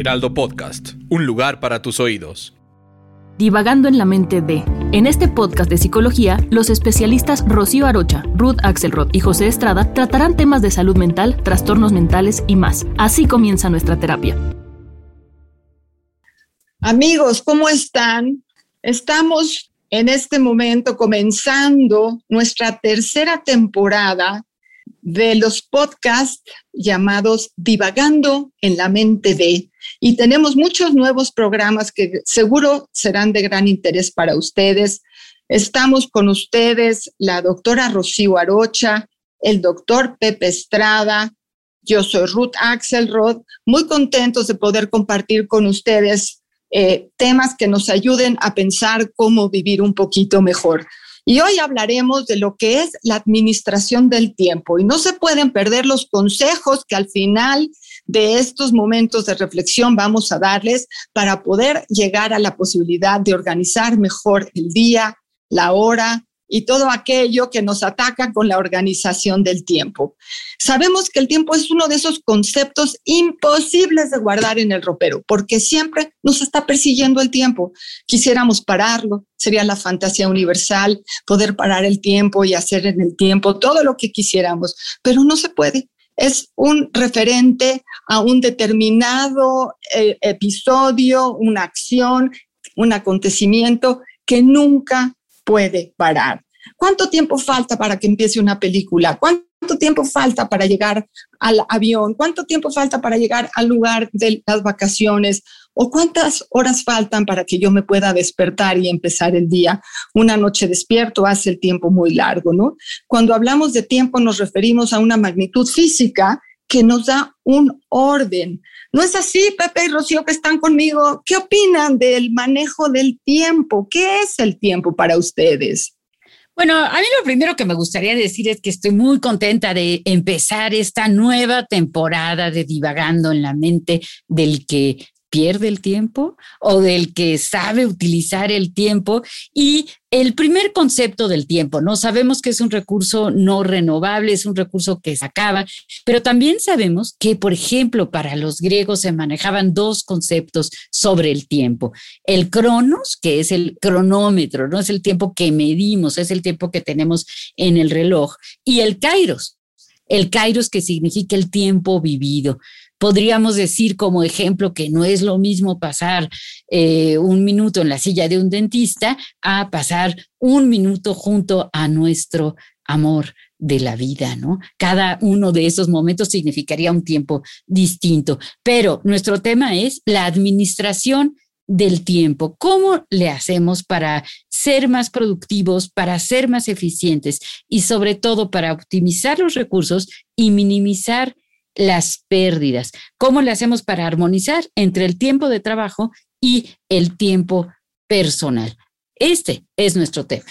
Heraldo Podcast, un lugar para tus oídos. Divagando en la mente de. En este podcast de psicología, los especialistas Rocío Arocha, Ruth Axelrod y José Estrada tratarán temas de salud mental, trastornos mentales y más. Así comienza nuestra terapia. Amigos, ¿cómo están? Estamos en este momento comenzando nuestra tercera temporada de los podcasts llamados Divagando en la mente de. Y tenemos muchos nuevos programas que seguro serán de gran interés para ustedes. Estamos con ustedes la doctora Rocío Arocha, el doctor Pepe Estrada, yo soy Ruth Axelrod, muy contentos de poder compartir con ustedes eh, temas que nos ayuden a pensar cómo vivir un poquito mejor. Y hoy hablaremos de lo que es la administración del tiempo. Y no se pueden perder los consejos que al final de estos momentos de reflexión vamos a darles para poder llegar a la posibilidad de organizar mejor el día, la hora, y todo aquello que nos ataca con la organización del tiempo. Sabemos que el tiempo es uno de esos conceptos imposibles de guardar en el ropero, porque siempre nos está persiguiendo el tiempo. Quisiéramos pararlo, sería la fantasía universal, poder parar el tiempo y hacer en el tiempo todo lo que quisiéramos, pero no se puede. Es un referente a un determinado eh, episodio, una acción, un acontecimiento que nunca puede parar. ¿Cuánto tiempo falta para que empiece una película? ¿Cuánto tiempo falta para llegar al avión? ¿Cuánto tiempo falta para llegar al lugar de las vacaciones? ¿O cuántas horas faltan para que yo me pueda despertar y empezar el día? Una noche despierto hace el tiempo muy largo, ¿no? Cuando hablamos de tiempo nos referimos a una magnitud física que nos da un orden. ¿No es así, Pepe y Rocío, que están conmigo? ¿Qué opinan del manejo del tiempo? ¿Qué es el tiempo para ustedes? Bueno, a mí lo primero que me gustaría decir es que estoy muy contenta de empezar esta nueva temporada de Divagando en la mente del que pierde el tiempo o del que sabe utilizar el tiempo. Y el primer concepto del tiempo, ¿no? Sabemos que es un recurso no renovable, es un recurso que se acaba, pero también sabemos que, por ejemplo, para los griegos se manejaban dos conceptos sobre el tiempo. El cronos, que es el cronómetro, no es el tiempo que medimos, es el tiempo que tenemos en el reloj, y el kairos, el kairos que significa el tiempo vivido podríamos decir como ejemplo que no es lo mismo pasar eh, un minuto en la silla de un dentista a pasar un minuto junto a nuestro amor de la vida, ¿no? Cada uno de esos momentos significaría un tiempo distinto, pero nuestro tema es la administración del tiempo. ¿Cómo le hacemos para ser más productivos, para ser más eficientes y sobre todo para optimizar los recursos y minimizar las pérdidas. ¿Cómo le hacemos para armonizar entre el tiempo de trabajo y el tiempo personal? Este es nuestro tema.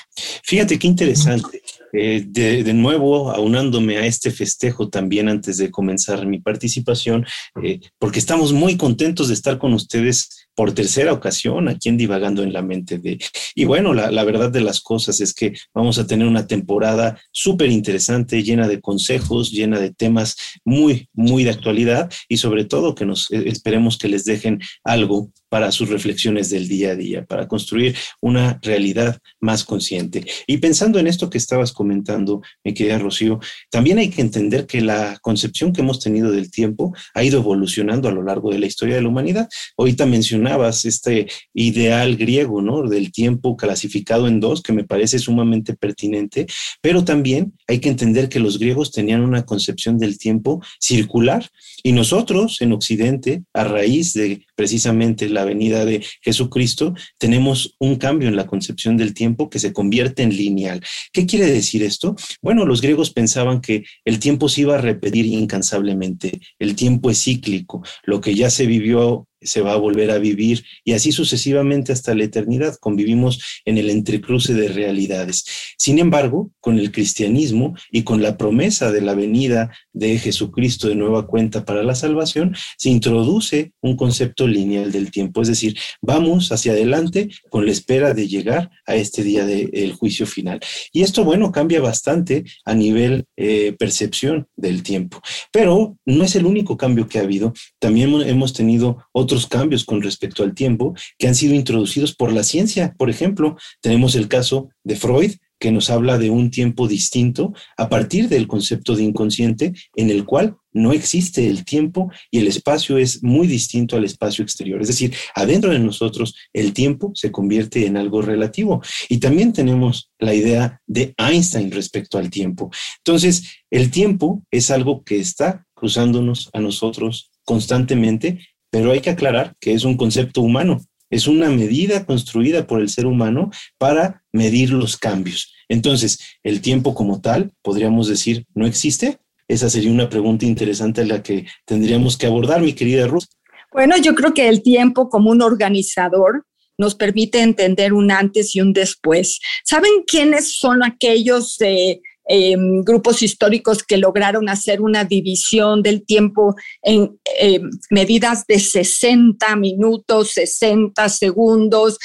Fíjate qué interesante. Eh, de, nuevo, aunándome a este festejo también antes de comenzar mi participación, eh, porque estamos muy contentos de estar con ustedes por tercera ocasión aquí en Divagando en la Mente de... Y bueno, la, la verdad de las cosas es que vamos a tener una temporada súper interesante, llena de consejos, llena de temas muy, muy de actualidad y sobre todo que nos eh, esperemos que les dejen algo para sus reflexiones del día a día, para construir una realidad más consciente. Y pensando en esto que estabas comentando, mi querida Rocío, también hay que entender que la concepción que hemos tenido del tiempo ha ido evolucionando a lo largo de la historia de la humanidad. Ahorita mencionabas este ideal griego, ¿no? Del tiempo clasificado en dos, que me parece sumamente pertinente, pero también hay que entender que los griegos tenían una concepción del tiempo circular y nosotros en Occidente, a raíz de precisamente la venida de Jesucristo, tenemos un cambio en la concepción del tiempo que se convierte en lineal. ¿Qué quiere decir esto? Bueno, los griegos pensaban que el tiempo se iba a repetir incansablemente, el tiempo es cíclico, lo que ya se vivió se va a volver a vivir y así sucesivamente hasta la eternidad. Convivimos en el entrecruce de realidades. Sin embargo, con el cristianismo y con la promesa de la venida de Jesucristo de nueva cuenta para la salvación, se introduce un concepto lineal del tiempo, es decir, vamos hacia adelante con la espera de llegar a este día del juicio final. Y esto, bueno, cambia bastante a nivel eh, percepción del tiempo. Pero no es el único cambio que ha habido. También hemos tenido otros cambios con respecto al tiempo que han sido introducidos por la ciencia. Por ejemplo, tenemos el caso de Freud, que nos habla de un tiempo distinto a partir del concepto de inconsciente en el cual no existe el tiempo y el espacio es muy distinto al espacio exterior. Es decir, adentro de nosotros el tiempo se convierte en algo relativo. Y también tenemos la idea de Einstein respecto al tiempo. Entonces, el tiempo es algo que está cruzándonos a nosotros constantemente pero hay que aclarar que es un concepto humano, es una medida construida por el ser humano para medir los cambios. Entonces, ¿el tiempo como tal, podríamos decir, no existe? Esa sería una pregunta interesante a la que tendríamos que abordar, mi querida Ruth. Bueno, yo creo que el tiempo como un organizador nos permite entender un antes y un después. ¿Saben quiénes son aquellos de Em, grupos históricos que lograron hacer una división del tiempo en em, medidas de 60 minutos, 60 segundos,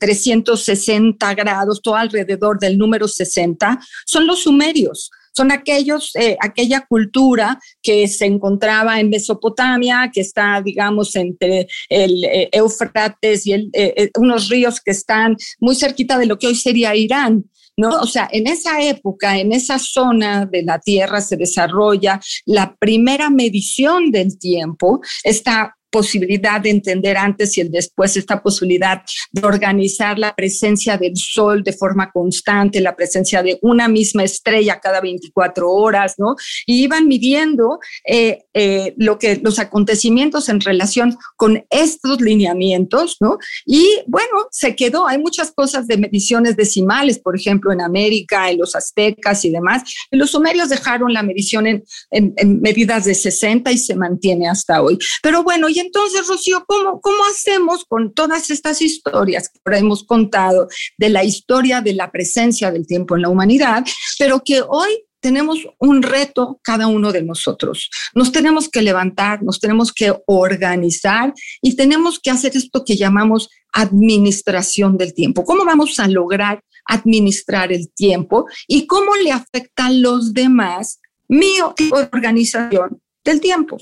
360 eh, grados, todo alrededor del número 60, son los sumerios son aquellos, eh, aquella cultura que se encontraba en Mesopotamia, que está, digamos, entre el eh, Éufrates y unos ríos que están muy cerquita de lo que hoy sería Irán. ¿No? O sea, en esa época, en esa zona de la Tierra se desarrolla la primera medición del tiempo, está posibilidad de entender antes y el después, esta posibilidad de organizar la presencia del sol de forma constante, la presencia de una misma estrella cada 24 horas, ¿no? Y iban midiendo eh, eh, lo que, los acontecimientos en relación con estos lineamientos, ¿no? Y bueno, se quedó, hay muchas cosas de mediciones decimales, por ejemplo, en América, en los aztecas y demás. Los sumerios dejaron la medición en, en, en medidas de 60 y se mantiene hasta hoy. Pero bueno, entonces, Rocío, ¿cómo, ¿cómo hacemos con todas estas historias que ahora hemos contado de la historia de la presencia del tiempo en la humanidad, pero que hoy tenemos un reto cada uno de nosotros. Nos tenemos que levantar, nos tenemos que organizar y tenemos que hacer esto que llamamos administración del tiempo. ¿Cómo vamos a lograr administrar el tiempo y cómo le afecta a los demás mi organización tiempo.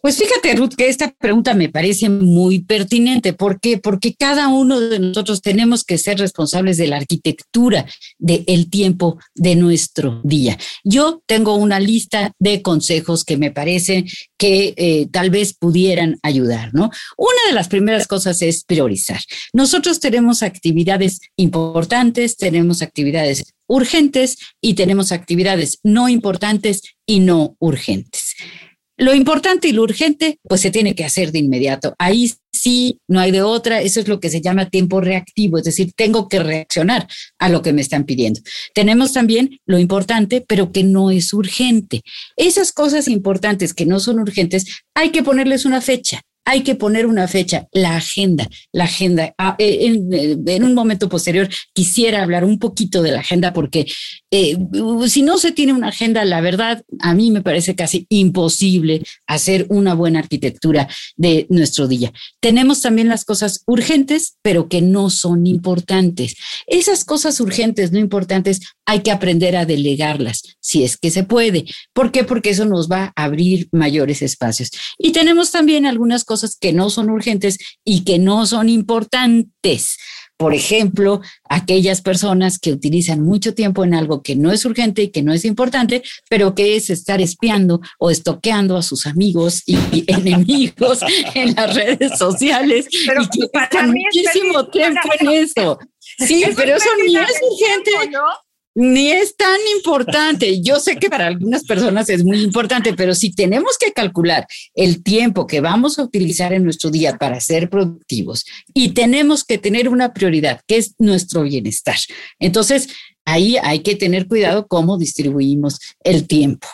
Pues fíjate, Ruth, que esta pregunta me parece muy pertinente. ¿Por qué? Porque cada uno de nosotros tenemos que ser responsables de la arquitectura del tiempo de nuestro día. Yo tengo una lista de consejos que me parecen que eh, tal vez pudieran ayudar, ¿no? Una de las primeras cosas es priorizar. Nosotros tenemos actividades importantes, tenemos actividades urgentes y tenemos actividades no importantes y no urgentes. Lo importante y lo urgente, pues se tiene que hacer de inmediato. Ahí sí, no hay de otra. Eso es lo que se llama tiempo reactivo, es decir, tengo que reaccionar a lo que me están pidiendo. Tenemos también lo importante, pero que no es urgente. Esas cosas importantes que no son urgentes, hay que ponerles una fecha hay que poner una fecha, la agenda, la agenda. Ah, eh, eh, en, un momento posterior quisiera hablar un poquito de la agenda porque eh, si no se tiene una agenda, la verdad, a mí me parece casi imposible hacer una buena arquitectura de nuestro día. Tenemos también las cosas urgentes, pero que no son importantes. Esas cosas urgentes, no importantes, hay que aprender a delegarlas, si es que se puede. ¿Por qué? Porque eso nos va a abrir mayores espacios. Y tenemos también algunas cosas que no son urgentes y que no son importantes. Por ejemplo, aquellas personas que utilizan mucho tiempo en algo que no es urgente y que no es importante, pero que es estar espiando o estoqueando a sus amigos y, enemigos en las redes sociales pero y que pasan muchísimo tiempo en eso. Sí, pero eso ni es urgente. Ni es tan importante. Yo sé que para algunas personas es muy importante, pero si tenemos que calcular el tiempo que vamos a utilizar en nuestro día para ser productivos y tenemos que tener una prioridad, que es nuestro bienestar. Entonces, ahí hay que tener cuidado cómo distribuimos el tiempo.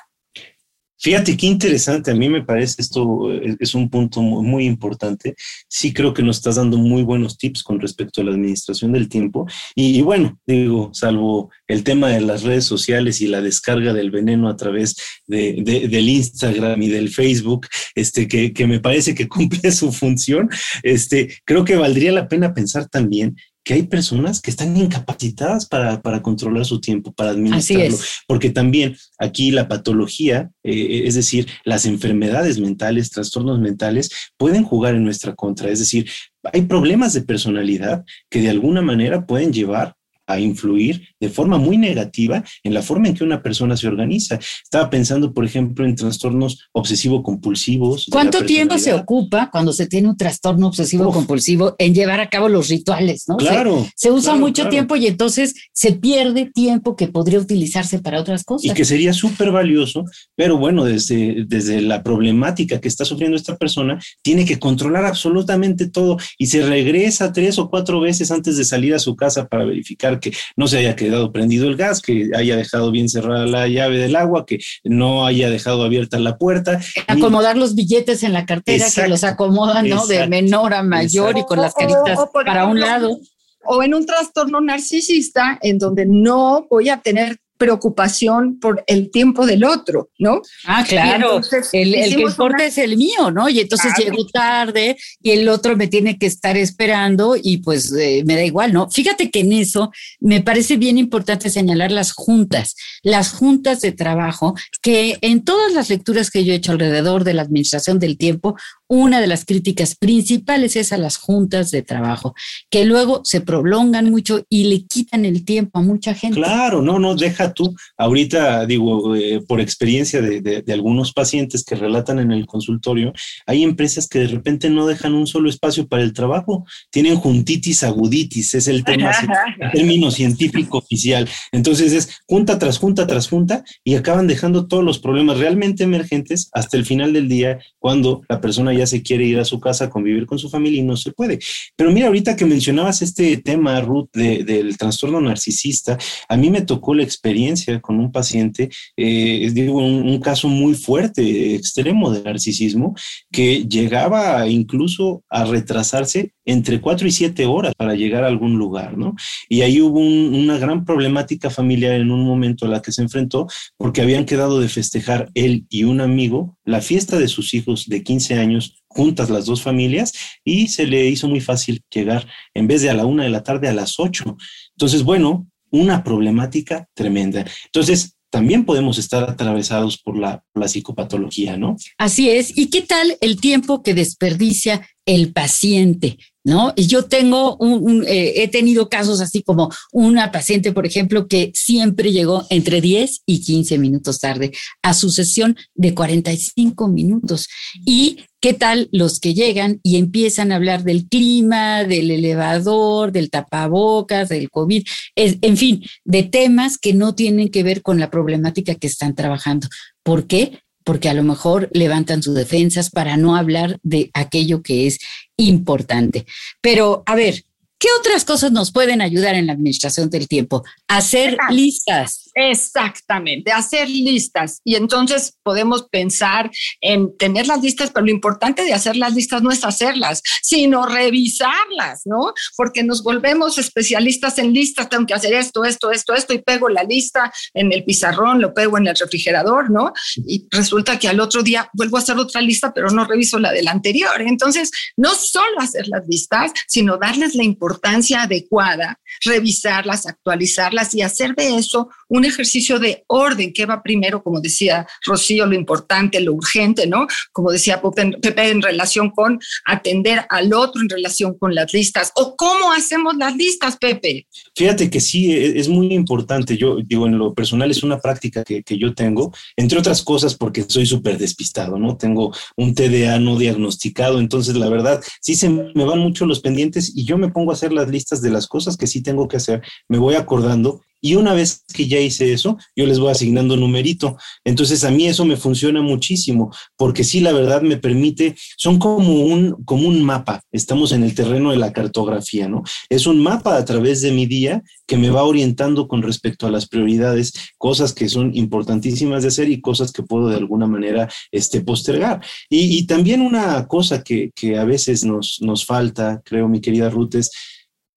Fíjate qué interesante, a mí me parece esto eh, es un punto muy, importante. Sí creo que nos estás dando muy buenos tips con respecto a la administración del tiempo. Y, bueno, digo, salvo el tema de las redes sociales y la descarga del veneno a través de, del Instagram y del Facebook, este, que, que me parece que cumple su función, este, creo que valdría la pena pensar también que hay personas que están incapacitadas para, controlar su tiempo, para administrarlo. Porque también aquí la patología, eh, es decir, las enfermedades mentales, trastornos mentales, pueden jugar en nuestra contra. Es decir, hay problemas de personalidad que de alguna manera pueden llevar a influir de forma muy negativa en la forma en que una persona se organiza. Estaba pensando, por ejemplo, en trastornos obsesivo-compulsivos. ¿Cuánto tiempo se ocupa cuando se tiene un trastorno obsesivo-compulsivo en llevar a cabo los rituales? ¿no? Claro. Se, usa mucho tiempo y entonces se pierde tiempo que podría utilizarse para otras cosas. Y que sería súper valioso, pero bueno, desde, desde la problemática que está sufriendo esta persona, tiene que controlar absolutamente todo y se regresa tres o cuatro veces antes de salir a su casa para verificar que no se haya quedado prendido el gas, que haya dejado bien cerrada la llave del agua, que no haya dejado abierta la puerta. Acomodar los billetes en la cartera, que los acomodan, ¿no? De menor a mayor y con las caritas para un lado o en un trastorno narcisista en donde no voy a tener preocupación por el tiempo del otro, ¿no? Ah, claro. el, que importa es el mío, ¿no? Y entonces llego tarde y el otro me tiene que estar esperando y pues eh, me da igual, ¿no? Fíjate que en eso me parece bien importante señalar las juntas, las juntas de trabajo, que en todas las lecturas que yo he hecho alrededor de la administración del tiempo, una de las críticas principales es a las juntas de trabajo, que luego se prolongan mucho y le quitan el tiempo a mucha gente. Claro, no, no, deja tú. Ahorita digo, eh, por experiencia de, algunos pacientes que relatan en el consultorio, hay empresas que de repente no dejan un solo espacio para el trabajo. Tienen juntitis aguditis, es el, tema, el término científico oficial. Entonces es junta tras junta tras junta y acaban dejando todos los problemas realmente emergentes hasta el final del día cuando la persona ya se quiere ir a su casa a convivir con su familia y no se puede. Pero mira, ahorita que mencionabas este tema, Ruth, del trastorno narcisista, a mí me tocó la experiencia con un paciente, eh, digo, un, caso muy fuerte, extremo de narcisismo, que llegaba incluso a retrasarse entre cuatro y siete horas para llegar a algún lugar, ¿no? Y ahí hubo una gran problemática familiar en un momento a la que se enfrentó porque habían quedado de festejar él y un amigo la fiesta de sus hijos de 15 años juntas las dos familias y se le hizo muy fácil llegar en vez de a la una de la tarde a las ocho. Entonces, bueno, una problemática tremenda. Entonces, también podemos estar atravesados por la, la, psicopatología, ¿no? Así es. ¿Y qué tal el tiempo que desperdicia el paciente? ¿no? Yo tengo un, eh, he tenido casos así como una paciente, por ejemplo, que siempre llegó entre 10 y 15 minutos tarde a su sesión de 45 minutos. ¿Y qué tal los que llegan y empiezan a hablar del clima, del elevador, del tapabocas, del COVID, en fin, de temas que no tienen que ver con la problemática que están trabajando? ¿Por qué? porque a lo mejor levantan sus defensas para no hablar de aquello que es importante. Pero, a ver, ¿qué otras cosas nos pueden ayudar en la administración del tiempo? Hacer listas. Exactamente, hacer listas. Y entonces podemos pensar en tener las listas, pero lo importante de hacer las listas no es hacerlas, sino revisarlas, ¿no? Porque nos volvemos especialistas en listas, tengo que hacer esto, esto, esto, esto, y pego la lista en el pizarrón, lo pego en el refrigerador, ¿no? Y resulta que al otro día vuelvo a hacer otra lista, pero no reviso la del anterior. Entonces, no solo hacer las listas, sino darles la importancia adecuada, revisarlas, actualizarlas y hacer de eso un un ejercicio de orden, que va primero, como decía Rocío, lo importante, lo urgente, ¿no? Como decía Pepe, en relación con atender al otro, en relación con las listas. ¿O cómo hacemos las listas, Pepe? Fíjate que sí, e, es muy importante. Yo digo, en lo personal es una práctica que, que yo tengo, entre otras cosas porque soy súper despistado, ¿no? Tengo un TDA no diagnosticado, entonces la verdad, sí se me van mucho los pendientes y yo me pongo a hacer las listas de las cosas que sí tengo que hacer, me voy acordando y una vez que ya hice eso, yo les voy asignando numerito. Entonces a mí eso me funciona muchísimo, porque sí, la verdad me permite, son como un, como un mapa, estamos en el terreno de la cartografía, ¿no? Es un mapa a través de mi día que me va orientando con respecto a las prioridades, cosas que son importantísimas de hacer y cosas que puedo de alguna manera este, postergar. Y, también una cosa que, que a veces nos, nos falta, creo, mi querida Ruth, es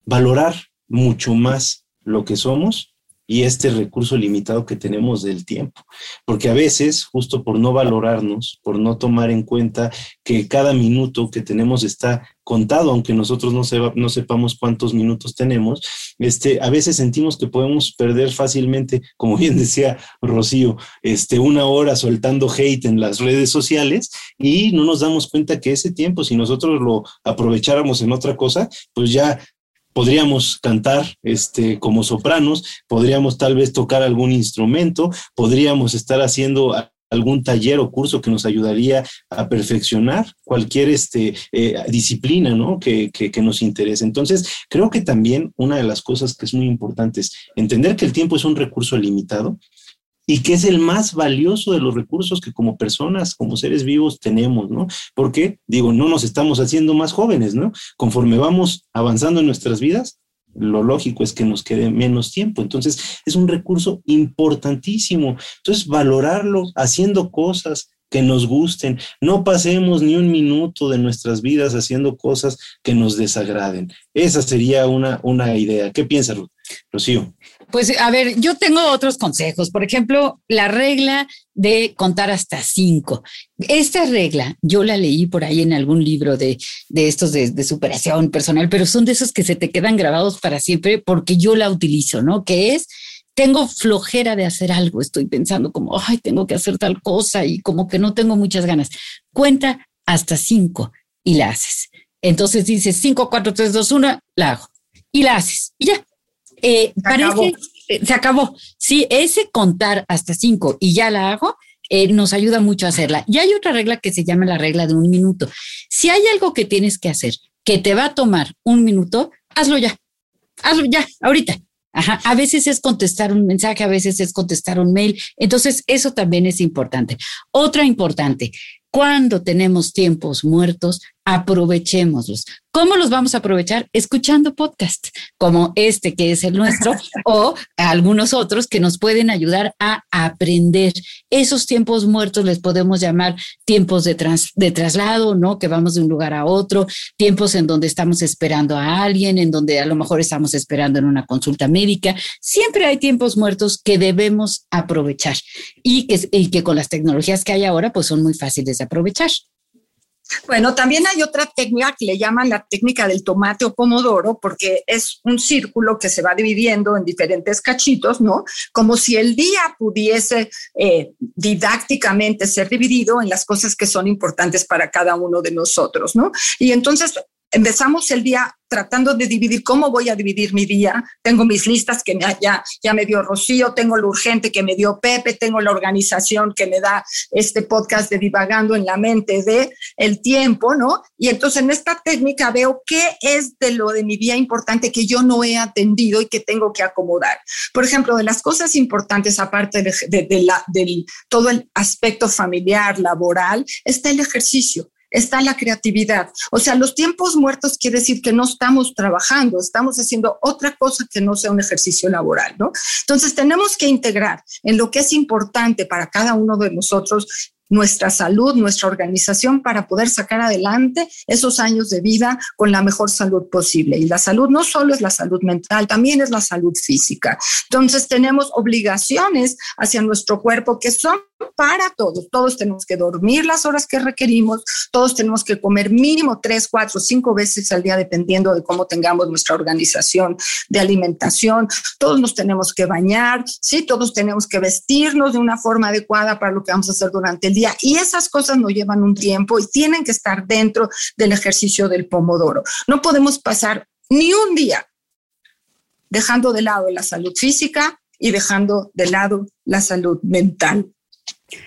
valorar mucho más lo que somos y este recurso limitado que tenemos del tiempo. Porque a veces, justo por no valorarnos, por no tomar en cuenta que cada minuto que tenemos está contado, aunque nosotros no, no sepamos cuántos minutos tenemos, este, a veces sentimos que podemos perder fácilmente, como bien decía Rocío, este, una hora soltando hate en las redes sociales y no nos damos cuenta que ese tiempo, si nosotros lo aprovecháramos en otra cosa, pues ya podríamos cantar este, como sopranos, podríamos tal vez tocar algún instrumento, podríamos estar haciendo algún taller o curso que nos ayudaría a perfeccionar cualquier este, eh, disciplina ¿no? que, que, que, nos interese. Entonces, creo que también una de las cosas que es muy importante es entender que el tiempo es un recurso limitado y que es el más valioso de los recursos que como personas, como seres vivos tenemos, ¿no? Porque, digo, no nos estamos haciendo más jóvenes, ¿no? Conforme vamos avanzando en nuestras vidas, lo lógico es que nos quede menos tiempo. Entonces, es un recurso importantísimo. Entonces, valorarlo haciendo cosas que nos gusten. No pasemos ni un minuto de nuestras vidas haciendo cosas que nos desagraden. Esa sería una, una idea. ¿Qué piensas, Rocío? Pues a ver, yo tengo otros consejos. Por ejemplo, la regla de contar hasta cinco. Esta regla yo la leí por ahí en algún libro de, de estos de, de, superación personal, pero son de esos que se te quedan grabados para siempre porque yo la utilizo, ¿no? Que es, tengo flojera de hacer algo, estoy pensando como, ay, tengo que hacer tal cosa y como que no tengo muchas ganas. Cuenta hasta cinco y la haces. Entonces dices cinco, cuatro, tres, dos, uno, la hago y la haces y ya eh, se parece, acabó. Se acabó. Sí, ese contar hasta cinco y ya la hago, eh, nos ayuda mucho a hacerla. Y hay otra regla que se llama la regla de un minuto. Si hay algo que tienes que hacer que te va a tomar un minuto, hazlo ya. Hazlo ya, ahorita. Ajá. A veces es contestar un mensaje, a veces es contestar un mail. Entonces, eso también es importante. Otra importante, cuando tenemos tiempos muertos, aprovechémoslos. ¿Cómo los vamos a aprovechar? Escuchando podcasts como este que es el nuestro o algunos otros que nos pueden ayudar a aprender. Esos tiempos muertos les podemos llamar tiempos de, de traslado, ¿no? Que vamos de un lugar a otro, tiempos en donde estamos esperando a alguien, en donde a lo mejor estamos esperando en una consulta médica. Siempre hay tiempos muertos que debemos aprovechar y que, y que con las tecnologías que hay ahora, pues son muy fáciles de aprovechar. Bueno, también hay otra técnica que le llaman la técnica del tomate o pomodoro, porque es un círculo que se va dividiendo en diferentes cachitos, ¿no? Como si el día pudiese eh, didácticamente ser dividido en las cosas que son importantes para cada uno de nosotros, ¿no? Y entonces empezamos el día tratando de dividir cómo voy a dividir mi día. Tengo mis listas que ya, ya me dio Rocío, tengo lo urgente que me dio Pepe, tengo la organización que me da este podcast de divagando en la mente de el tiempo, ¿no? Y entonces en esta técnica veo qué es de lo de mi día importante que yo no he atendido y que tengo que acomodar. Por ejemplo, de las cosas importantes, aparte de, del todo el aspecto familiar, laboral, está el ejercicio está la creatividad. O sea, los tiempos muertos quiere decir que no estamos trabajando, estamos haciendo otra cosa que no sea un ejercicio laboral, ¿no? Entonces, tenemos que integrar en lo que es importante para cada uno de nosotros nuestra salud, nuestra organización para poder sacar adelante esos años de vida con la mejor salud posible. Y la salud no solo es la salud mental, también es la salud física. Entonces tenemos obligaciones hacia nuestro cuerpo que son para todos. Todos tenemos que dormir las horas que requerimos, todos tenemos que comer mínimo tres, cuatro, cinco veces al día, dependiendo de cómo tengamos nuestra organización de alimentación. Todos nos tenemos que bañar, sí, todos tenemos que vestirnos de una forma adecuada para lo que vamos a hacer durante el día. Y esas cosas nos llevan un tiempo y tienen que estar dentro del ejercicio del pomodoro. No podemos pasar ni un día dejando de lado la salud física y dejando de lado la salud mental.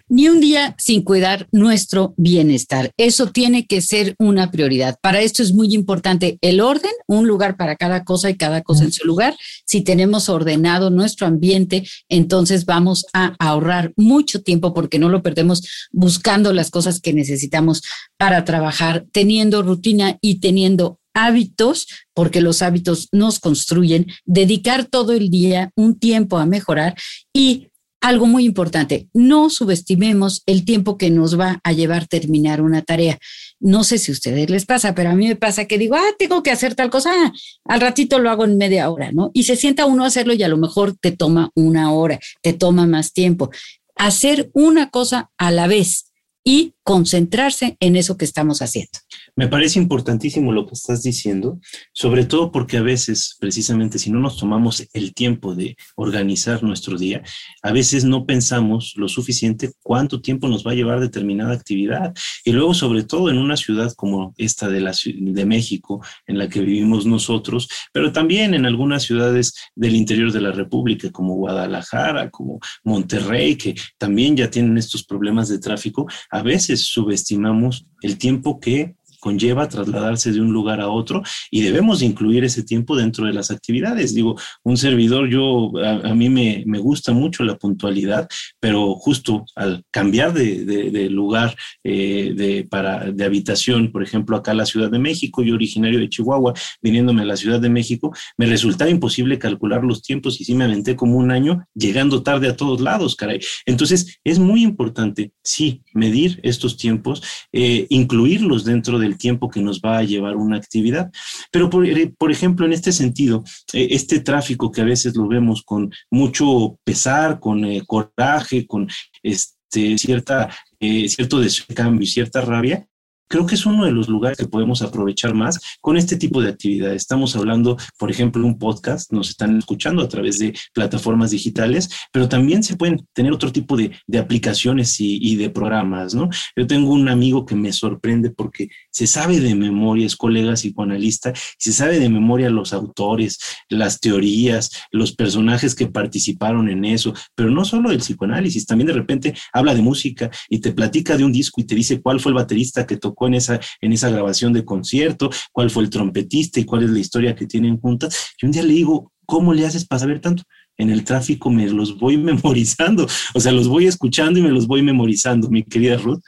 Ni un día sin cuidar nuestro bienestar. Eso tiene que ser una prioridad. Para esto es muy importante el orden, un lugar para cada cosa y cada cosa en su lugar. Si tenemos ordenado nuestro ambiente, entonces vamos a ahorrar mucho tiempo porque no lo perdemos buscando las cosas que necesitamos para trabajar, teniendo rutina y teniendo hábitos, porque los hábitos nos construyen, dedicar todo el día un tiempo a mejorar y algo muy importante, no subestimemos el tiempo que nos va a llevar terminar una tarea. No sé si a ustedes les pasa, pero a mí me pasa que digo, ah, tengo que hacer tal cosa, ah, al ratito lo hago en media hora, ¿no? Y se sienta uno a hacerlo y a lo mejor te toma una hora, te toma más tiempo. Hacer una cosa a la vez y concentrarse en eso que estamos haciendo. Me parece importantísimo lo que estás diciendo, sobre todo porque a veces, precisamente, si no nos tomamos el tiempo de organizar nuestro día, a veces no pensamos lo suficiente cuánto tiempo nos va a llevar determinada actividad. Y luego, sobre todo en una ciudad como esta de, la, de México, en la que vivimos nosotros, pero también en algunas ciudades del interior de la República, como Guadalajara, como Monterrey, que también ya tienen estos problemas de tráfico, a veces subestimamos el tiempo que conlleva trasladarse de un lugar a otro y debemos incluir ese tiempo dentro de las actividades. Digo, un servidor, yo, a, mí me, me, gusta mucho la puntualidad, pero justo al cambiar de, de, lugar eh, de, para, de habitación, por ejemplo, acá a la Ciudad de México, yo originario de Chihuahua, viniéndome a la Ciudad de México, me resultaba imposible calcular los tiempos y sí me aventé como un año llegando tarde a todos lados, caray. Entonces, es muy importante, sí, medir estos tiempos, eh, incluirlos dentro de el tiempo que nos va a llevar una actividad. Pero, por, eh, ejemplo, en este sentido, eh, este tráfico que a veces lo vemos con mucho pesar, con eh, coraje, con este, cierta, cierto descambio y cierta rabia, creo que es uno de los lugares que podemos aprovechar más con este tipo de actividades. Estamos hablando, por ejemplo, un podcast, nos están escuchando a través de plataformas digitales, pero también se pueden tener otro tipo de, aplicaciones y, de programas, ¿no? Yo tengo un amigo que me sorprende porque se sabe de memoria, es colega psicoanalista, se sabe de memoria los autores, las teorías, los personajes que participaron en eso, pero no solo el psicoanálisis, también de repente habla de música y te platica de un disco y te dice cuál fue el baterista que tocó en esa, en esa grabación de concierto, cuál fue el trompetista y cuál es la historia que tienen juntas. Y un día le digo, ¿cómo le haces para saber tanto? En el tráfico me los voy memorizando, o sea, los voy escuchando y me los voy memorizando, mi querida Ruth.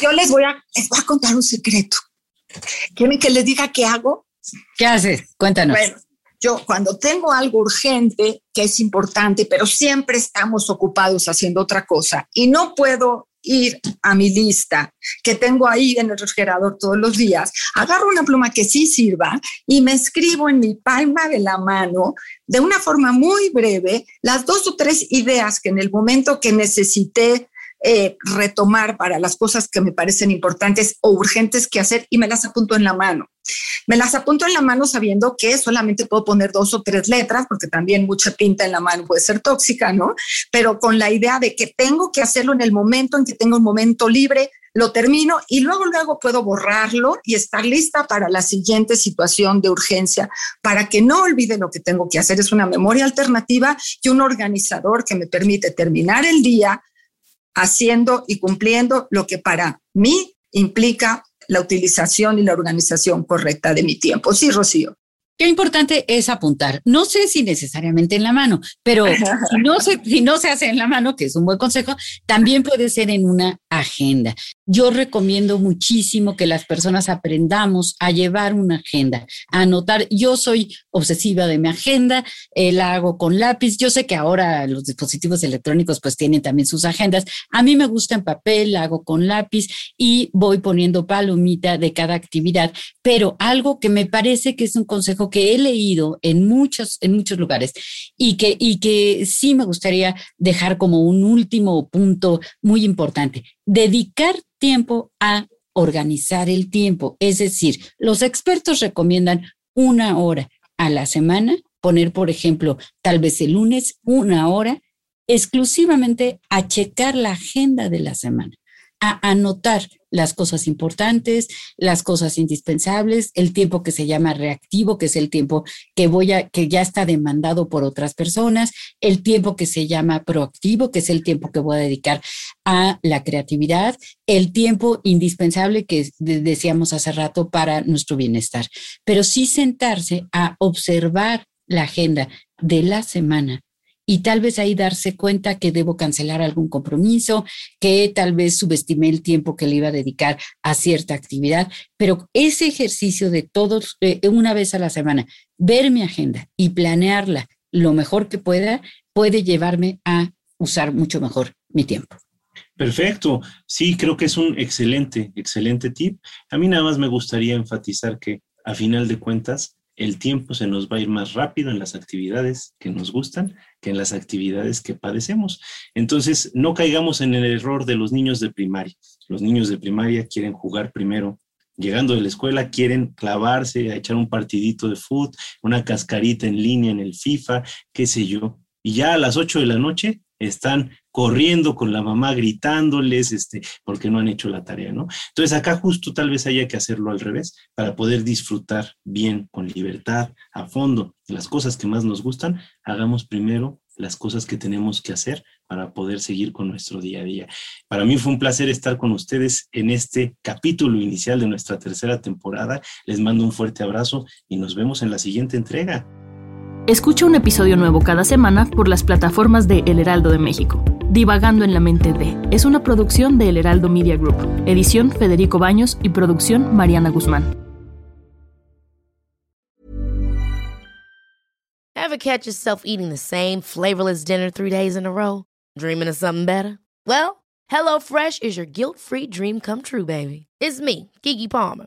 Yo les voy a, les voy a contar un secreto. ¿Quieren que les diga qué hago? ¿Qué haces? Cuéntanos. Bueno, yo cuando tengo algo urgente que es importante, pero siempre estamos ocupados haciendo otra cosa y no puedo ir a mi lista que tengo ahí en el refrigerador todos los días, agarro una pluma que sí sirva y me escribo en mi palma de la mano de una forma muy breve las dos o tres ideas que en el momento que necesité eh, retomar para las cosas que me parecen importantes o urgentes que hacer y me las apunto en la mano. Me las apunto en la mano sabiendo que solamente puedo poner dos o tres letras, porque también mucha tinta en la mano puede ser tóxica, ¿no? Pero con la idea de que tengo que hacerlo en el momento en que tengo un momento libre, lo termino y luego luego puedo borrarlo y estar lista para la siguiente situación de urgencia, para que no olvide lo que tengo que hacer. Es una memoria alternativa y un organizador que me permite terminar el día haciendo y cumpliendo lo que para mí implica la utilización y la organización correcta de mi tiempo. Sí, Rocío. Qué importante es apuntar. No sé si necesariamente en la mano, pero si no, se, si no se hace en la mano, que es un buen consejo, también puede ser en una agenda. Yo recomiendo muchísimo que las personas aprendamos a llevar una agenda, a anotar. Yo soy obsesiva de mi agenda, eh, la hago con lápiz. Yo sé que ahora los dispositivos electrónicos pues tienen también sus agendas. A mí me gusta en papel, la hago con lápiz y voy poniendo palomita de cada actividad. Pero algo que me parece que es un consejo que he leído en muchos, en muchos lugares y que, y que sí me gustaría dejar como un último punto muy importante dedicar tiempo a organizar el tiempo. Es decir, los expertos recomiendan una hora a la semana, poner, por ejemplo, tal vez el lunes, una hora exclusivamente a checar la agenda de la semana, a anotar las cosas importantes, las cosas indispensables, el tiempo que se llama reactivo, que es el tiempo que voy a, que ya está demandado por otras personas, el tiempo que se llama proactivo, que es el tiempo que voy a dedicar a la creatividad, el tiempo indispensable que decíamos hace rato para nuestro bienestar. Pero sí sentarse a observar la agenda de la semana y tal vez ahí darse cuenta que debo cancelar algún compromiso, que tal vez subestimé el tiempo que le iba a dedicar a cierta actividad, pero ese ejercicio de todos, eh, una vez a la semana, ver mi agenda y planearla lo mejor que pueda, puede llevarme a usar mucho mejor mi tiempo. Perfecto. Sí, creo que es un excelente, excelente tip. A mí nada más me gustaría enfatizar que a final de cuentas, el tiempo se nos va a ir más rápido en las actividades que nos gustan que en las actividades que padecemos. Entonces, no caigamos en el error de los niños de primaria. Los niños de primaria quieren jugar primero. Llegando de la escuela quieren clavarse, a echar un partidito de fútbol, una cascarita en línea en el FIFA, qué sé yo. Y ya a las 8 de la noche están corriendo con la mamá gritándoles, este, porque no han hecho la tarea, ¿no? Entonces acá justo tal vez haya que hacerlo al revés para poder disfrutar bien, con libertad, a fondo, las cosas que más nos gustan, hagamos primero las cosas que tenemos que hacer para poder seguir con nuestro día a día. Para mí fue un placer estar con ustedes en este capítulo inicial de nuestra tercera temporada. Les mando un fuerte abrazo y nos vemos en la siguiente entrega. Escucha un episodio nuevo cada semana por las plataformas de El Heraldo de México. Divagando en la mente de es una producción de El Heraldo Media Group, edición Federico Baños y producción Mariana Guzmán. Ever catch yourself eating the same flavorless dinner three days in a row? Dreaming of something better? Well, HelloFresh is your guilt-free dream come true, baby. It's me, Kiki Palmer.